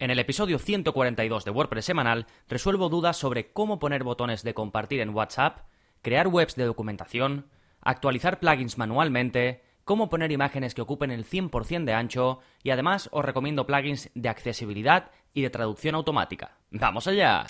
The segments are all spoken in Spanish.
En el episodio 142 de WordPress semanal resuelvo dudas sobre cómo poner botones de compartir en WhatsApp, crear webs de documentación, actualizar plugins manualmente, cómo poner imágenes que ocupen el 100% de ancho y además os recomiendo plugins de accesibilidad y de traducción automática. ¡Vamos allá!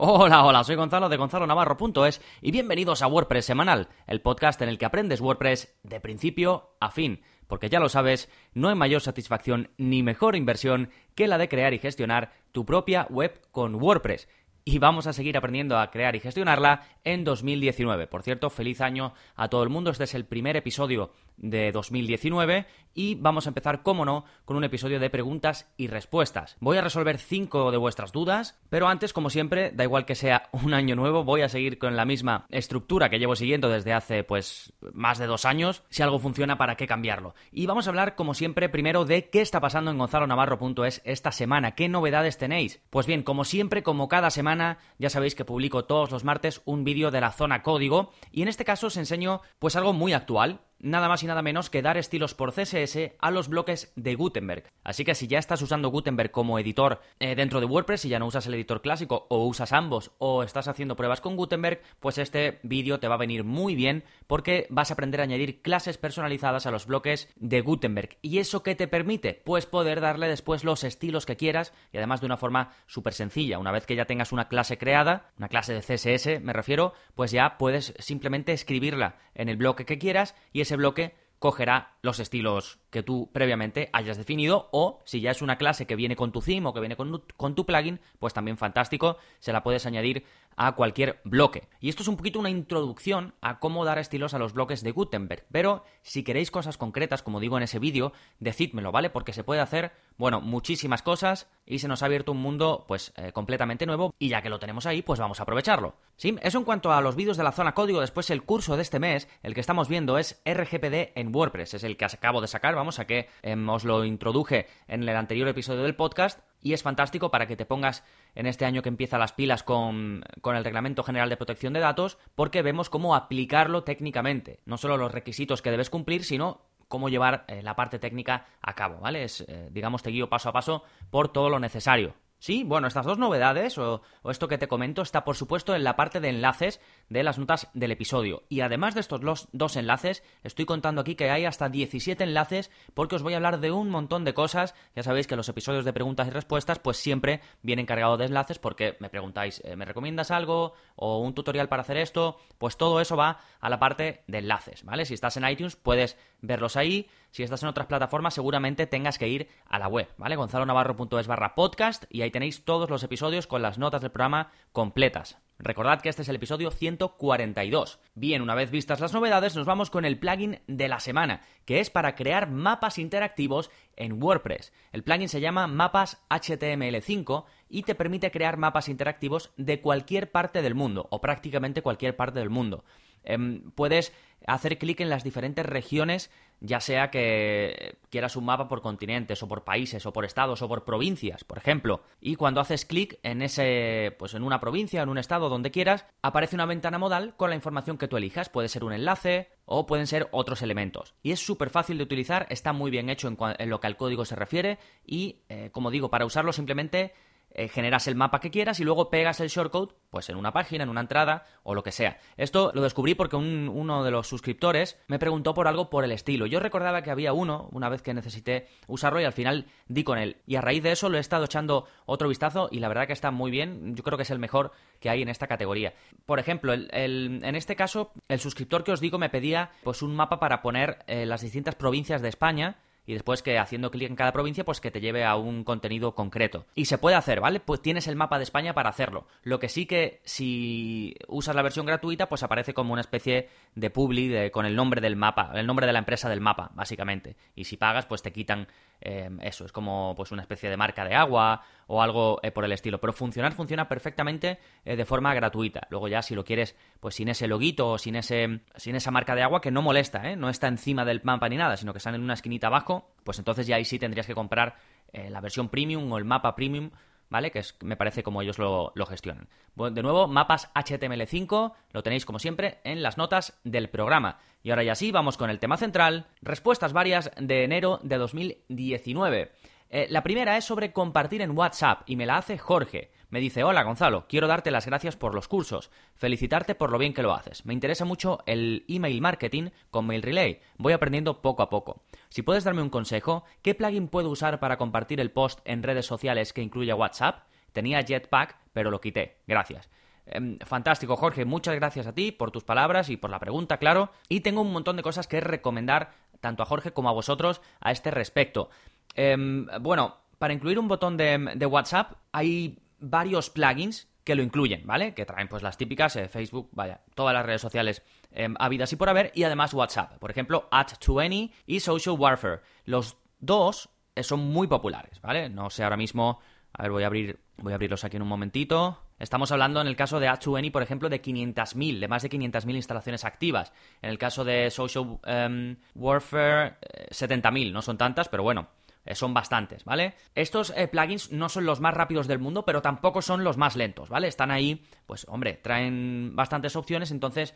Hola, hola, soy Gonzalo de gonzalonavarro.es y bienvenidos a WordPress Semanal, el podcast en el que aprendes WordPress de principio a fin. Porque ya lo sabes, no hay mayor satisfacción ni mejor inversión que la de crear y gestionar tu propia web con WordPress y vamos a seguir aprendiendo a crear y gestionarla en 2019. Por cierto, feliz año a todo el mundo. Este es el primer episodio de 2019 y vamos a empezar, como no, con un episodio de preguntas y respuestas. Voy a resolver cinco de vuestras dudas, pero antes, como siempre, da igual que sea un año nuevo, voy a seguir con la misma estructura que llevo siguiendo desde hace, pues, más de dos años. Si algo funciona, ¿para qué cambiarlo? Y vamos a hablar, como siempre, primero de qué está pasando en gonzalonavarro.es esta semana. ¿Qué novedades tenéis? Pues bien, como siempre, como cada semana, ya sabéis que publico todos los martes un vídeo de la zona código y en este caso os enseño pues algo muy actual, nada más y nada menos que dar estilos por CSS a los bloques de Gutenberg. Así que si ya estás usando Gutenberg como editor eh, dentro de WordPress y ya no usas el editor clásico o usas ambos o estás haciendo pruebas con Gutenberg, pues este vídeo te va a venir muy bien porque vas a aprender a añadir clases personalizadas a los bloques de Gutenberg. ¿Y eso qué te permite? Pues poder darle después los estilos que quieras y además de una forma súper sencilla. Una vez que ya tengas una clase creada, una clase de CSS me refiero, pues ya puedes simplemente escribirla en el bloque que quieras y ese bloque cogerá los estilos que tú previamente hayas definido o si ya es una clase que viene con tu theme o que viene con, con, tu plugin, pues también fantástico, se la puedes añadir a cualquier bloque. Y esto es un poquito una introducción a cómo dar estilos a los bloques de Gutenberg, pero si queréis cosas concretas, como digo en ese vídeo, decídmelo, ¿vale? Porque se puede hacer, bueno, muchísimas cosas y se nos ha abierto un mundo pues eh, completamente nuevo y ya que lo tenemos ahí, pues vamos a aprovecharlo. Sí, eso en cuanto a los vídeos de la zona código, después el curso de este mes, el que estamos viendo es RGPD en WordPress, es el que acabo de sacar, vamos a que em, os lo introduje en el anterior episodio del podcast y es fantástico para que te pongas en este año que empieza las pilas con, el Reglamento General de Protección de Datos, porque vemos cómo aplicarlo técnicamente. No solo los requisitos que debes cumplir, sino cómo llevar eh, la parte técnica a cabo, ¿vale? Es, eh, digamos, te guío paso a paso por todo lo necesario. Sí, bueno, estas dos novedades, o, esto que te comento, está por supuesto en la parte de enlaces de las notas del episodio. Y además de estos dos enlaces, estoy contando aquí que hay hasta 17 enlaces porque os voy a hablar de un montón de cosas. Ya sabéis que los episodios de preguntas y respuestas pues siempre vienen cargados de enlaces porque me preguntáis, eh, ¿me recomiendas algo? ¿O un tutorial para hacer esto? Pues todo eso va a la parte de enlaces, ¿vale? Si estás en iTunes puedes verlos ahí. Si estás en otras plataformas, seguramente tengas que ir a la web, ¿vale? gonzalonavarro.es barra podcast y ahí tenéis todos los episodios con las notas del programa completas. Recordad que este es el episodio 142. Bien, una vez vistas las novedades, nos vamos con el plugin de la semana, que es para crear mapas interactivos en WordPress. El plugin se llama Mapas HTML5 y te permite crear mapas interactivos de cualquier parte del mundo, o prácticamente cualquier parte del mundo. Em, puedes hacer clic en las diferentes regiones, ya sea que quieras un mapa por continentes, o por países, o por estados, o por provincias, por ejemplo. Y cuando haces clic en ese, pues en una provincia, en un estado, donde quieras, aparece una ventana modal con la información que tú elijas. Puede ser un enlace o pueden ser otros elementos. Y es súper fácil de utilizar, está muy bien hecho en, lo que al código se refiere y, eh, como digo, para usarlo simplemente eh, generas el mapa que quieras y luego pegas el shortcode, pues en una página, en una entrada o lo que sea. Esto lo descubrí porque uno de los suscriptores me preguntó por algo por el estilo. Yo recordaba que había uno una vez que necesité usarlo y al final di con él. Y a raíz de eso lo he estado echando otro vistazo y la verdad que está muy bien. Yo creo que es el mejor que hay en esta categoría. Por ejemplo, en este caso, el suscriptor que os digo me pedía pues un mapa para poner eh, las distintas provincias de España y después que haciendo clic en cada provincia, pues que te lleve a un contenido concreto. Y se puede hacer, ¿vale? Pues tienes el mapa de España para hacerlo. Lo que sí que si usas la versión gratuita, pues aparece como una especie de publi con el nombre del mapa, el nombre de la empresa del mapa, básicamente. Y si pagas, pues te quitan Em, eso, es como pues una especie de marca de agua o algo eh, por el estilo. Pero funcionar funciona perfectamente eh, de forma gratuita. Luego ya si lo quieres, pues sin ese loguito o sin, ese, sin esa marca de agua que no molesta, ¿eh? no está encima del mapa ni nada, sino que está en una esquinita abajo, pues entonces ya ahí sí tendrías que comprar la versión premium o el mapa premium ¿vale? Que es, me parece como ellos lo, gestionan. De nuevo, mapas HTML5, lo tenéis como siempre en las notas del programa. Y ahora ya sí, vamos con el tema central, respuestas varias de enero de 2019. Eh, la primera es sobre compartir en WhatsApp y me la hace Jorge. Me dice, hola Gonzalo, quiero darte las gracias por los cursos, felicitarte por lo bien que lo haces. Me interesa mucho el email marketing con Mail Relay, voy aprendiendo poco a poco. Si puedes darme un consejo, ¿qué plugin puedo usar para compartir el post en redes sociales que incluye WhatsApp? Tenía Jetpack, pero lo quité. Gracias. Em, fantástico, Jorge. Muchas gracias a ti por tus palabras y por la pregunta, claro. Y tengo un montón de cosas que recomendar tanto a Jorge como a vosotros a este respecto. Em, bueno, para incluir un botón de WhatsApp hay varios plugins que lo incluyen, ¿vale? Que traen pues las típicas, eh, Facebook, vaya, todas las redes sociales eh, habidas y por haber, y además WhatsApp. Por ejemplo, At20 y Social Warfare. Los dos eh, son muy populares, ¿vale? No sé ahora mismo. A ver, voy a abrir. Voy a abrirlos aquí en un momentito. Estamos hablando en el caso de At20, por ejemplo, de 500.000, de más de 500.000 instalaciones activas. En el caso de Social em, Warfare, 70.000. No son tantas, pero bueno, eh, son bastantes, ¿vale? Estos eh, plugins no son los más rápidos del mundo, pero tampoco son los más lentos, ¿vale? Están ahí, pues hombre, traen bastantes opciones, entonces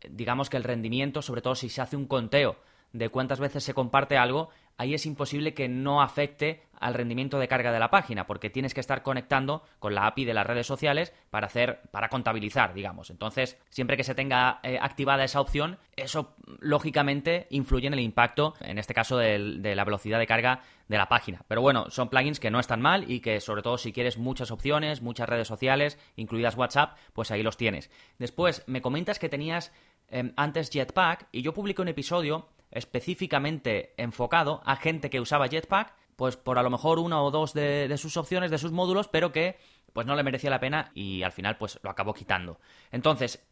eh, digamos que el rendimiento, sobre todo si se hace un conteo de cuántas veces se comparte algo, ahí es imposible que no afecte al rendimiento de carga de la página, porque tienes que estar conectando con la API de las redes sociales para hacer, para contabilizar, digamos. Entonces, siempre que se tenga eh, activada esa opción, eso lógicamente influye en el impacto, en este caso de, la velocidad de carga de la página. Pero bueno, son plugins que no están mal y que sobre todo si quieres muchas opciones, muchas redes sociales, incluidas WhatsApp, pues ahí los tienes. Después, me comentas que tenías em, antes Jetpack y yo publiqué un episodio específicamente enfocado a gente que usaba Jetpack, pues por a lo mejor una o dos de, sus opciones, de sus módulos, pero que pues no le merecía la pena y al final pues lo acabó quitando. Entonces,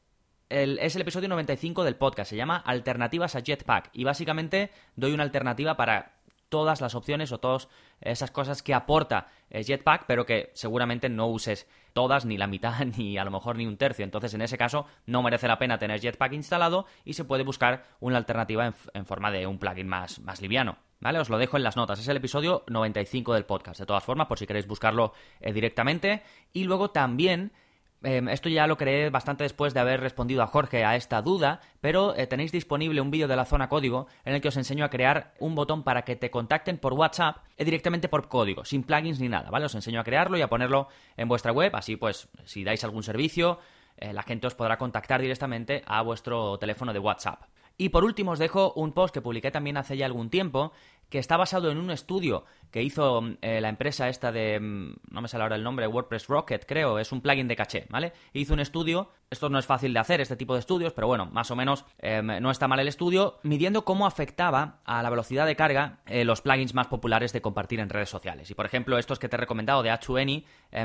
es el episodio 95 del podcast, se llama Alternativas a Jetpack y básicamente doy una alternativa para todas las opciones o todas esas cosas que aporta eh, Jetpack, pero que seguramente no uses todas, ni la mitad, ni a lo mejor ni un tercio. Entonces, en ese caso, no merece la pena tener Jetpack instalado y se puede buscar una alternativa en, forma de un plugin más, más liviano. ¿Vale? Os lo dejo en las notas. Es el episodio 95 del podcast. De todas formas, por si queréis buscarlo eh, directamente. Y luego también Em, esto ya lo creé bastante después de haber respondido a Jorge a esta duda, pero eh, tenéis disponible un vídeo de la zona código en el que os enseño a crear un botón para que te contacten por WhatsApp eh, directamente por código, sin plugins ni nada, ¿vale? Os enseño a crearlo y a ponerlo en vuestra web, así pues si dais algún servicio, eh, la gente os podrá contactar directamente a vuestro teléfono de WhatsApp. Y por último os dejo un post que publiqué también hace ya algún tiempo, que está basado en un estudio que hizo la empresa esta de, mm, no me sale ahora el nombre, WordPress Rocket, creo, es un plugin de caché, ¿vale? Hizo un estudio, esto no es fácil de hacer, este tipo de estudios, pero bueno, más o menos no está mal el estudio, midiendo cómo afectaba a la velocidad de carga los plugins más populares de compartir en redes sociales. Y por ejemplo, estos que te he recomendado de H2Any,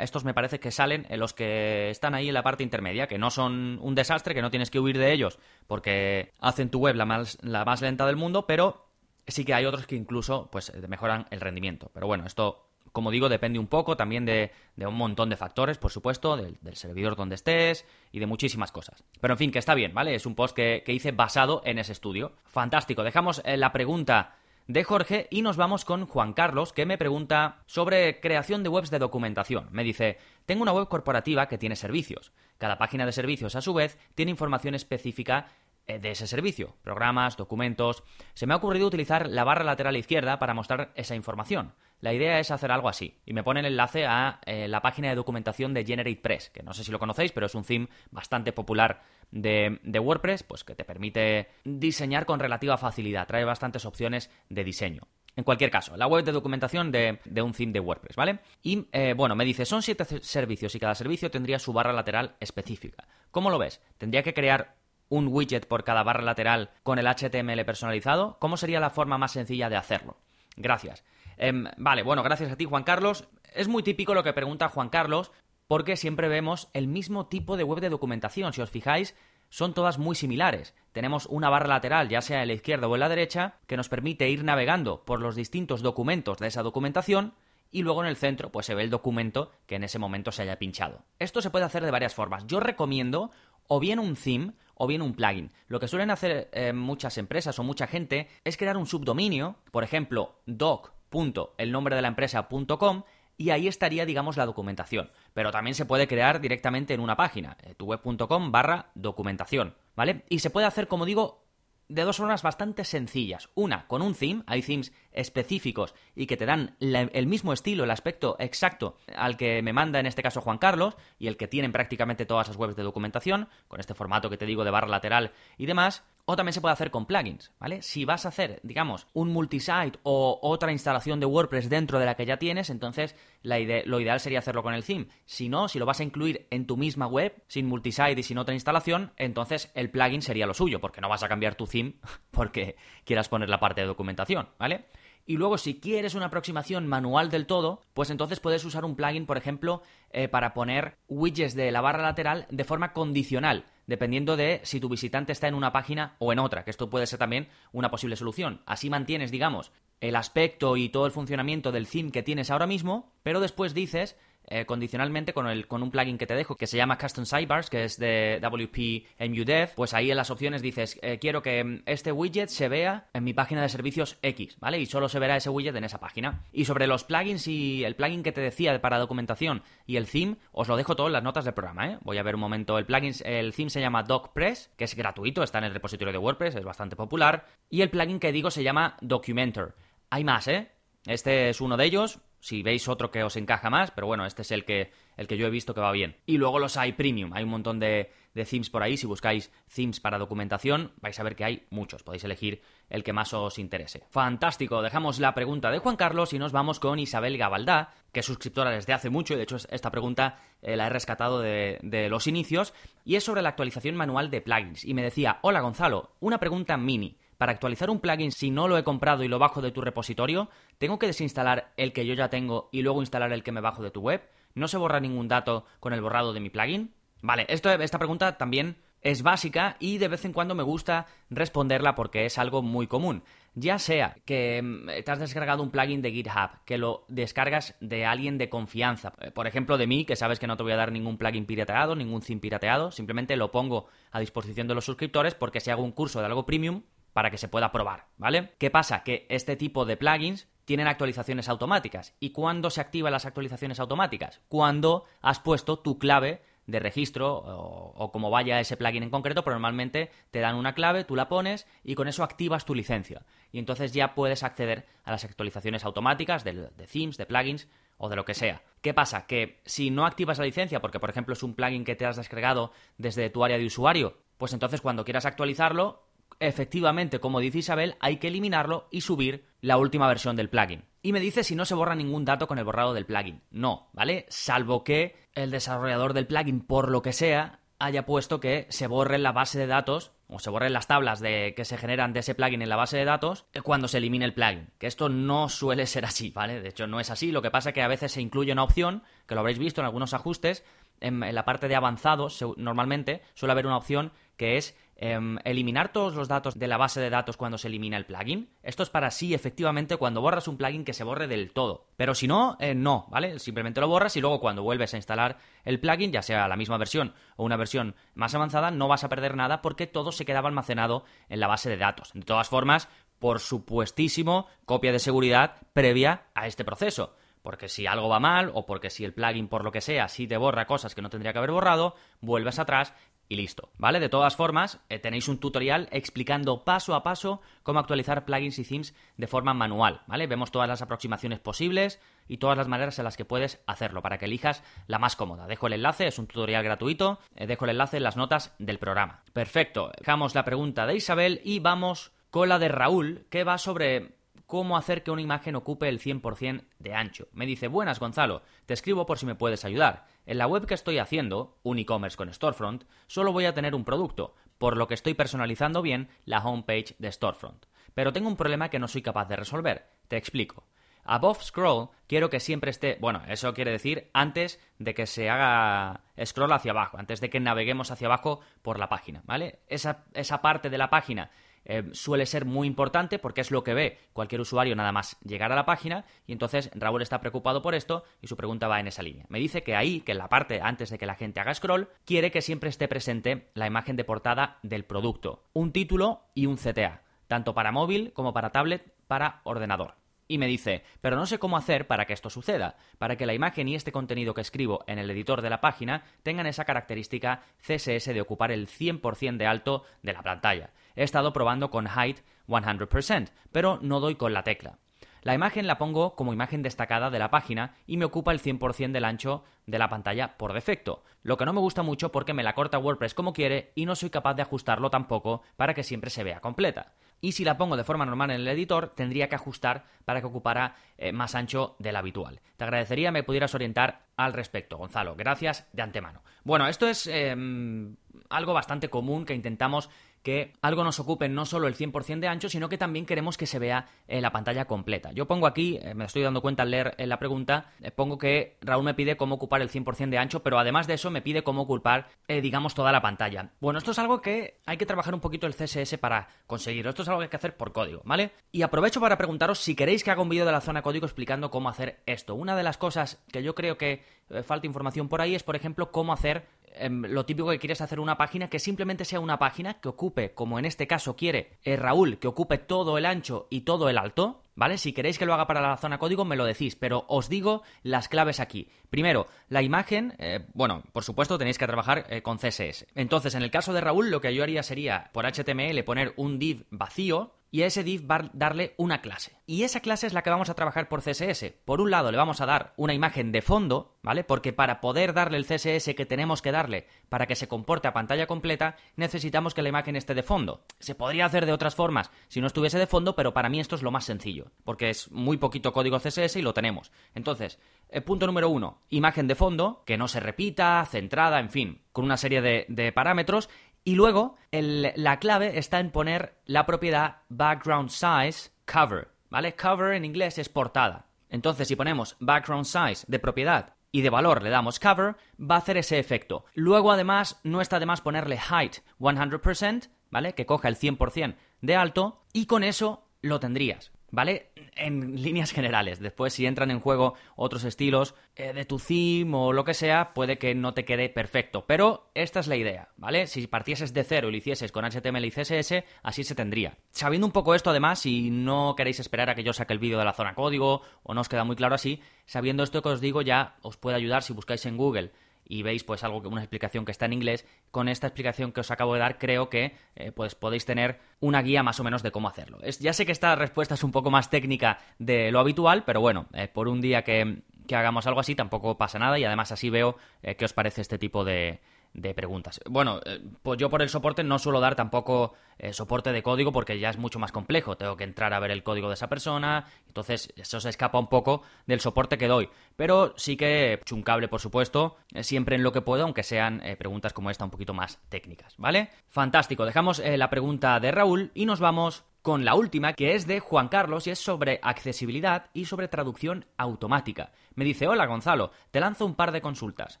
estos me parece que salen en los que están ahí en la parte intermedia, que no son un desastre, que no tienes que huir de ellos, porque hacen tu web la más, la más lenta del mundo, pero sí que hay otros que incluso pues mejoran el rendimiento. Pero bueno, esto, como digo, depende un poco también de, un montón de factores, por supuesto, del, servidor donde estés y de muchísimas cosas. Pero en fin, que está bien, ¿vale? Es un post que, hice basado en ese estudio. Fantástico. Dejamos eh, la pregunta de Jorge y nos vamos con Juan Carlos, que me pregunta sobre creación de webs de documentación. Me dice, tengo una web corporativa que tiene servicios. Cada página de servicios, a su vez, tiene información específica eh, de ese servicio, programas, documentos. Se me ha ocurrido utilizar la barra lateral izquierda para mostrar esa información. La idea es hacer algo así. Y me pone el enlace a eh, la página de documentación de GeneratePress, que no sé si lo conocéis, pero es un theme bastante popular de, WordPress, pues que te permite diseñar con relativa facilidad. Trae bastantes opciones de diseño. En cualquier caso, la web de documentación de, un theme de WordPress, ¿vale? Y eh, bueno, me dice, son siete servicios y cada servicio tendría su barra lateral específica. ¿Cómo lo ves? ¿Tendría que crear un widget por cada barra lateral con el HTML personalizado? ¿Cómo sería la forma más sencilla de hacerlo? Gracias. Em, vale, bueno, gracias a ti, Juan Carlos. Es muy típico lo que pregunta Juan Carlos, porque siempre vemos el mismo tipo de web de documentación. Si os fijáis, son todas muy similares. Tenemos una barra lateral, ya sea en la izquierda o en la derecha, que nos permite ir navegando por los distintos documentos de esa documentación y luego en el centro pues se ve el documento que en ese momento se haya pinchado. Esto se puede hacer de varias formas. Yo recomiendo o bien un theme o bien un plugin. Lo que suelen hacer eh, muchas empresas o mucha gente es crear un subdominio, por ejemplo, doc.elnombre de la empresa.com y ahí estaría, digamos, la documentación. Pero también se puede crear directamente en una página, eh, tuweb.com barra documentación, ¿vale? Y se puede hacer, como digo, de dos formas bastante sencillas. Una, con un theme, hay themes específicos y que te dan el mismo estilo, el aspecto exacto al que me manda en este caso Juan Carlos y el que tienen prácticamente todas las webs de documentación, con este formato que te digo de barra lateral y demás. O también se puede hacer con plugins, ¿vale? Si vas a hacer, digamos, un multisite o otra instalación de WordPress dentro de la que ya tienes, entonces lo ideal sería hacerlo con el theme. Si no, si lo vas a incluir en tu misma web, sin multisite y sin otra instalación, entonces el plugin sería lo suyo, porque no vas a cambiar tu theme porque quieras poner la parte de documentación, ¿vale? Y luego, si quieres una aproximación manual del todo, pues entonces puedes usar un plugin, por ejemplo, eh, para poner widgets de la barra lateral de forma condicional, dependiendo de si tu visitante está en una página o en otra, que esto puede ser también una posible solución. Así mantienes, digamos, el aspecto y todo el funcionamiento del theme que tienes ahora mismo, pero después dices eh, condicionalmente con, el, con un plugin que te dejo que se llama Custom Sidebars, que es de WP MUDev, pues ahí en las opciones dices, eh, quiero que mm, este widget se vea en mi página de servicios X, ¿vale? Y solo se verá ese widget en esa página. Y sobre los plugins y el plugin que te decía para documentación y el theme, os lo dejo todo en las notas del programa, ¿eh? Voy a ver un momento. El plugin, el theme se llama DocPress, que es gratuito, está en el repositorio de WordPress, es bastante popular. Y el plugin que digo se llama Documenter. Hay más, ¿eh? Este es uno de ellos, si veis otro que os encaja más, pero bueno, este es el que, el que yo he visto que va bien. Y luego los hay premium, hay un montón de, themes por ahí, si buscáis themes para documentación, vais a ver que hay muchos, podéis elegir el que más os interese. Fantástico, dejamos la pregunta de Juan Carlos y nos vamos con Isabel Gabaldá, que es suscriptora desde hace mucho, y de hecho esta pregunta eh, la he rescatado de, de los inicios, y es sobre la actualización manual de plugins. Y me decía, hola Gonzalo, una pregunta mini. Para actualizar un plugin, si no lo he comprado y lo bajo de tu repositorio, ¿tengo que desinstalar el que yo ya tengo y luego instalar el que me bajo de tu web? ¿No se borra ningún dato con el borrado de mi plugin? Vale, esta pregunta también es básica y de vez en cuando me gusta responderla porque es algo muy común. Ya sea que mm, te has descargado un plugin de GitHub, que lo descargas de alguien de confianza, eh, por ejemplo de mí, que sabes que no te voy a dar ningún plugin pirateado, ningún theme pirateado, simplemente lo pongo a disposición de los suscriptores porque si hago un curso de algo premium, para que se pueda probar, ¿vale? ¿Qué pasa? Que este tipo de plugins tienen actualizaciones automáticas. ¿Y cuándo se activan las actualizaciones automáticas? Cuando has puesto tu clave de registro o, como vaya ese plugin en concreto, pero normalmente te dan una clave, tú la pones y con eso activas tu licencia. Y entonces ya puedes acceder a las actualizaciones automáticas de, de themes, de plugins o de lo que sea. ¿Qué pasa? Que si no activas la licencia, porque por ejemplo es un plugin que te has descargado desde tu área de usuario, pues entonces cuando quieras actualizarlo, efectivamente, como dice Isabel, hay que eliminarlo y subir la última versión del plugin. Y me dice si no se borra ningún dato con el borrado del plugin. No, ¿vale? Salvo que el desarrollador del plugin, por lo que sea, haya puesto que se borre la base de datos o se borren las tablas de que se generan de ese plugin en la base de datos cuando se elimine el plugin. Que esto no suele ser así, ¿vale? De hecho, no es así. Lo que pasa es que a veces se incluye una opción, que lo habréis visto en algunos ajustes, en, la parte de avanzados, normalmente suele haber una opción que es Em, eliminar todos los datos de la base de datos cuando se elimina el plugin. Esto es para sí, efectivamente, cuando borras un plugin que se borre del todo. Pero si no, eh, no, ¿vale? Simplemente lo borras y luego cuando vuelves a instalar el plugin, ya sea la misma versión o una versión más avanzada, no vas a perder nada porque todo se quedaba almacenado en la base de datos. De todas formas, por supuestísimo, copia de seguridad previa a este proceso porque si algo va mal o porque si el plugin por lo que sea sí te borra cosas que no tendría que haber borrado, vuelves atrás y listo, ¿vale? De todas formas, eh, tenéis un tutorial explicando paso a paso cómo actualizar plugins y themes de forma manual, ¿vale? Vemos todas las aproximaciones posibles y todas las maneras en las que puedes hacerlo para que elijas la más cómoda. Dejo el enlace, es un tutorial gratuito, eh, dejo el enlace en las notas del programa. Perfecto, dejamos la pregunta de Isabel y vamos con la de Raúl, que va sobre cómo hacer que una imagen ocupe el 100% de ancho. Me dice, buenas Gonzalo, te escribo por si me puedes ayudar. En la web que estoy haciendo, un e-commerce con Storefront, solo voy a tener un producto, por lo que estoy personalizando bien la homepage de Storefront. Pero tengo un problema que no soy capaz de resolver. Te explico. Above scroll quiero que siempre esté, bueno, eso quiere decir antes de que se haga scroll hacia abajo, antes de que naveguemos hacia abajo por la página, ¿vale? Esa, esa parte de la página eh, suele ser muy importante porque es lo que ve cualquier usuario nada más llegar a la página y entonces Raúl está preocupado por esto y su pregunta va en esa línea. Me dice que ahí, que en la parte antes de que la gente haga scroll, quiere que siempre esté presente la imagen de portada del producto, un título y un CTA, tanto para móvil como para tablet, para ordenador. Y me dice, pero no sé cómo hacer para que esto suceda, para que la imagen y este contenido que escribo en el editor de la página tengan esa característica CSS de ocupar el 100% de alto de la pantalla. He estado probando con Height 100%, pero no doy con la tecla. La imagen la pongo como imagen destacada de la página y me ocupa el 100% del ancho de la pantalla por defecto, lo que no me gusta mucho porque me la corta WordPress como quiere y no soy capaz de ajustarlo tampoco para que siempre se vea completa. Y si la pongo de forma normal en el editor, tendría que ajustar para que ocupara eh, más ancho del habitual. Te agradecería me pudieras orientar al respecto, Gonzalo. Gracias de antemano. Bueno, esto es em, algo bastante común que intentamos que algo nos ocupe no solo el 100% de ancho, sino que también queremos que se vea eh, la pantalla completa. Yo pongo aquí, eh, me estoy dando cuenta al leer eh, la pregunta, pongo que Raúl me pide cómo ocupar el 100% de ancho, pero además de eso me pide cómo ocupar, digamos, toda la pantalla. Bueno, esto es algo que hay que trabajar un poquito el CSS para conseguirlo. Esto es algo que hay que hacer por código, ¿vale? Y aprovecho para preguntaros si queréis que haga un vídeo de la zona código explicando cómo hacer esto. Una de las cosas que yo creo que falta información por ahí es, por ejemplo, cómo hacer Em, lo típico que quieres hacer una página que simplemente sea una página que ocupe, como en este caso quiere eh, Raúl, que ocupe todo el ancho y todo el alto, ¿vale? Si queréis que lo haga para la zona código, me lo decís, pero os digo las claves aquí. Primero, la imagen, eh, bueno, por supuesto tenéis que trabajar eh, con CSS. Entonces, en el caso de Raúl, lo que yo haría sería, por HTML, poner un div vacío, y a ese div va a darle una clase. Y esa clase es la que vamos a trabajar por CSS. Por un lado le vamos a dar una imagen de fondo, ¿vale? Porque para poder darle el CSS que tenemos que darle para que se comporte a pantalla completa, necesitamos que la imagen esté de fondo. Se podría hacer de otras formas si no estuviese de fondo, pero para mí esto es lo más sencillo, porque es muy poquito código CSS y lo tenemos. Entonces, el punto número uno, imagen de fondo, que no se repita, centrada, en fin, con una serie de, de parámetros y luego la clave está en poner la propiedad background size cover, ¿vale? Cover en inglés es portada. Entonces, si ponemos background size de propiedad y de valor le damos cover, va a hacer ese efecto. Luego, además, no está de más ponerle height 100%, ¿vale? Que coja el 100% de alto y con eso lo tendrías. ¿Vale? En líneas generales. Después, si entran en juego otros estilos eh, de tu theme o lo que sea, puede que no te quede perfecto. Pero esta es la idea, ¿vale? Si partieses de cero y lo hicieses con HTML y CSS, así se tendría. Sabiendo un poco esto, además, si no queréis esperar a que yo saque el vídeo de la zona código o no os queda muy claro así, sabiendo esto que os digo ya os puede ayudar si buscáis en Google y veis pues algo que una explicación que está en inglés, con esta explicación que os acabo de dar creo que eh, pues podéis tener una guía más o menos de cómo hacerlo. Es, ya sé que esta respuesta es un poco más técnica de lo habitual, pero bueno, eh, por un día que, hagamos algo así tampoco pasa nada y además así veo eh, qué os parece este tipo de, de preguntas. Bueno, eh, pues yo por el soporte no suelo dar tampoco eh, soporte de código porque ya es mucho más complejo. Tengo que entrar a ver el código de esa persona, entonces eso se escapa un poco del soporte que doy. Pero sí que un cable, por supuesto, eh, siempre en lo que puedo, aunque sean preguntas como esta un poquito más técnicas, ¿vale? Fantástico, dejamos la pregunta de Raúl y nos vamos con la última, que es de Juan Carlos y es sobre accesibilidad y sobre traducción automática. Me dice, hola Gonzalo, te lanzo un par de consultas.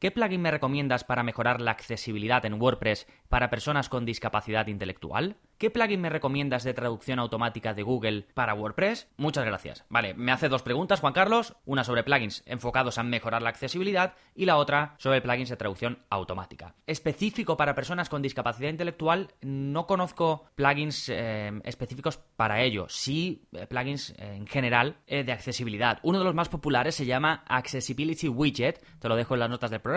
¿Qué plugin me recomiendas para mejorar la accesibilidad en WordPress para personas con discapacidad intelectual? ¿Qué plugin me recomiendas de traducción automática de Google para WordPress? Muchas gracias. Vale, me hace dos preguntas Juan Carlos, una sobre plugins enfocados a mejorar la accesibilidad y la otra sobre plugins de traducción automática. Específico para personas con discapacidad intelectual, no conozco plugins eh, específicos para ello, sí eh, plugins eh, en general de accesibilidad. Uno de los más populares se llama Accessibility Widget, te lo dejo en las notas del programa.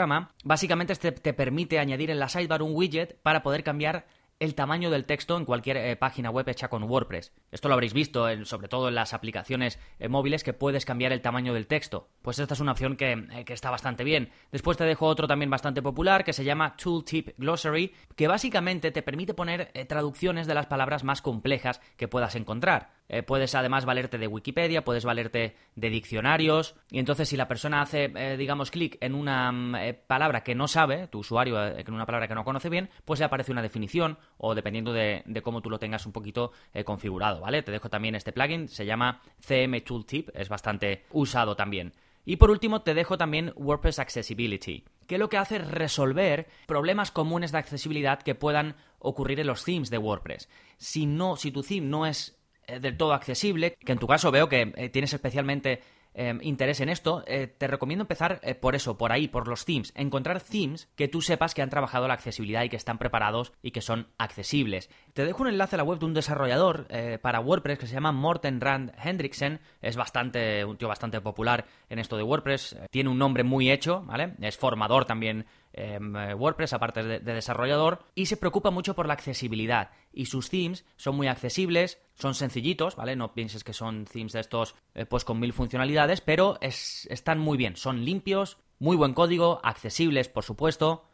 Básicamente este te permite añadir en la sidebar un widget para poder cambiar el tamaño del texto en cualquier eh, página web hecha con WordPress. Esto lo habréis visto, sobre todo en las aplicaciones eh, móviles, que puedes cambiar el tamaño del texto. Pues esta es una opción eh, que, está bastante bien. Después te dejo otro también bastante popular que se llama Tooltip Glossary, que básicamente te permite poner traducciones de las palabras más complejas que puedas encontrar. Eh, puedes además valerte de Wikipedia, puedes valerte de diccionarios. Y entonces, si la persona hace, eh, digamos, clic en una mm, eh, palabra que no sabe, tu usuario, en una palabra que no conoce bien, pues le aparece una definición o dependiendo de, cómo tú lo tengas un poquito configurado, ¿vale? Te dejo también este plugin, se llama CM Tooltip, es bastante usado también. Y por último, te dejo también WordPress Accessibility, que lo que hace es resolver problemas comunes de accesibilidad que puedan ocurrir en los themes de WordPress. Si no, si tu theme no es eh, del todo accesible, que en tu caso veo que eh, tienes especialmente em, interés en esto, eh, te recomiendo empezar eh, por eso, por ahí, por los themes. Encontrar themes que tú sepas que han trabajado la accesibilidad y que están preparados y que son accesibles. Te dejo un enlace a la web de un desarrollador eh, para WordPress que se llama Morten Rand Hendriksen. Es bastante, un tío bastante popular en esto de WordPress. tiene un nombre muy hecho, ¿vale? Es formador también eh, WordPress, aparte de, desarrollador, y se preocupa mucho por la accesibilidad. Y sus themes son muy accesibles, son sencillitos, ¿vale? No pienses que son themes de estos eh, pues con mil funcionalidades, pero están muy bien, son limpios, muy buen código, accesibles, por supuesto.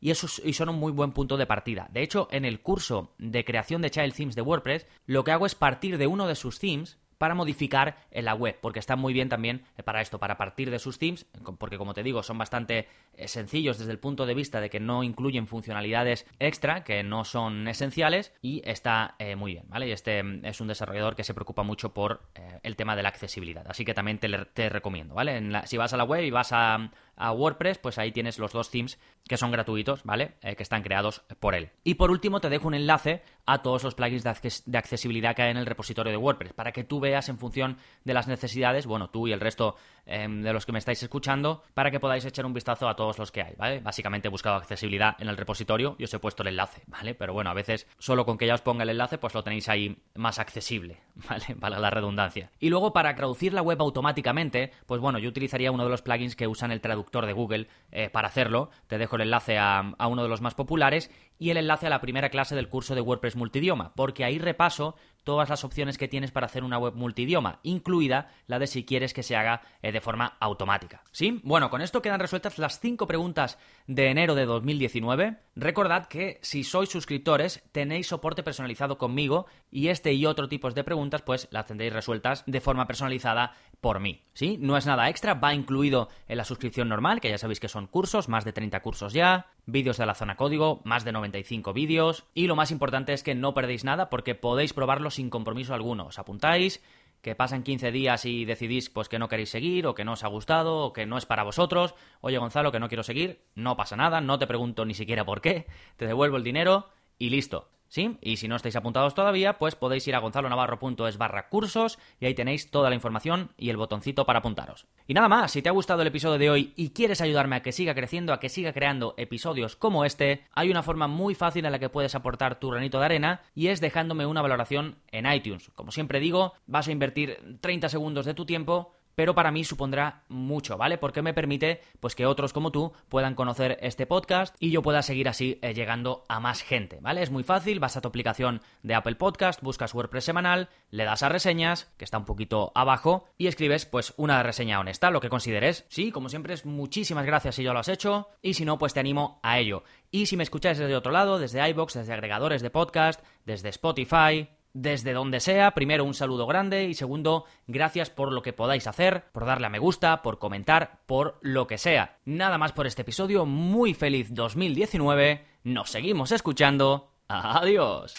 Y, y son un muy buen punto de partida. De hecho, en el curso de creación de Child Themes de WordPress, lo que hago es partir de uno de sus themes para modificar en la web, porque está muy bien también eh, para esto, para partir de sus themes, porque como te digo, son bastante eh, sencillos desde el punto de vista de que no incluyen funcionalidades extra, que no son esenciales, y está eh, muy bien, ¿vale? Y este mm, es un desarrollador que se preocupa mucho por el tema de la accesibilidad, así que también te, te recomiendo, ¿vale? si vas a la web y vas a, a WordPress, pues ahí tienes los dos themes que son gratuitos, ¿vale? Eh, que están creados por él. Y por último te dejo un enlace a todos los plugins de, accesibilidad que hay en el repositorio de WordPress, para que tú veas en función de las necesidades, bueno, tú y el resto em, de los que me estáis escuchando, para que podáis echar un vistazo a todos los que hay, ¿vale? Básicamente he buscado accesibilidad en el repositorio y os he puesto el enlace, ¿vale? Pero bueno, a veces solo con que ya os ponga el enlace, pues lo tenéis ahí más accesible, ¿vale? Para la redundancia. Y luego para traducir la web automáticamente, pues bueno, yo utilizaría uno de los plugins que usan el traductor de Google eh, para hacerlo. Te dejo el enlace a, a uno de los más populares y el enlace a la primera clase del curso de WordPress multidioma, porque ahí repaso todas las opciones que tienes para hacer una web multidioma, incluida la de si quieres que se haga eh, de forma automática. ¿Sí? Bueno, con esto quedan resueltas las cinco preguntas de enero de 2019. Recordad que si sois suscriptores tenéis soporte personalizado conmigo y este y otro tipos de preguntas pues las tendréis resueltas de forma personalizada por mí. ¿Sí? No es nada extra, va incluido en la suscripción normal, que ya sabéis que son cursos, más de 30 cursos ya, vídeos de la zona código, más de 95 vídeos, y lo más importante es que no perdéis nada porque podéis probarlo sin compromiso alguno. Os apuntáis, que pasan 15 días y decidís pues que no queréis seguir o que no os ha gustado o que no es para vosotros. Oye Gonzalo, que no quiero seguir, no pasa nada, no te pregunto ni siquiera por qué, te devuelvo el dinero y listo. ¿Sí? Y si no estáis apuntados todavía, pues podéis ir a gonzalonavarro.es barra cursos y ahí tenéis toda la información y el botoncito para apuntaros. Y nada más, si te ha gustado el episodio de hoy y quieres ayudarme a que siga creciendo, a que siga creando episodios como este, hay una forma muy fácil en la que puedes aportar tu granito de arena y es dejándome una valoración en iTunes. Como siempre digo, vas a invertir 30 segundos de tu tiempo pero para mí supondrá mucho, ¿vale? Porque me permite pues que otros como tú puedan conocer este podcast y yo pueda seguir así eh, llegando a más gente, ¿vale? Es muy fácil, vas a tu aplicación de Apple Podcast, buscas WordPress semanal, le das a reseñas, que está un poquito abajo, y escribes pues una reseña honesta, lo que consideres. Sí, como siempre es muchísimas gracias si ya lo has hecho y si no pues te animo a ello. Y si me escucháis desde otro lado, desde iBox, desde agregadores de podcast, desde Spotify, desde donde sea, primero un saludo grande y segundo, gracias por lo que podáis hacer, por darle a me gusta, por comentar, por lo que sea. Nada más por este episodio, muy feliz 2019, nos seguimos escuchando, adiós.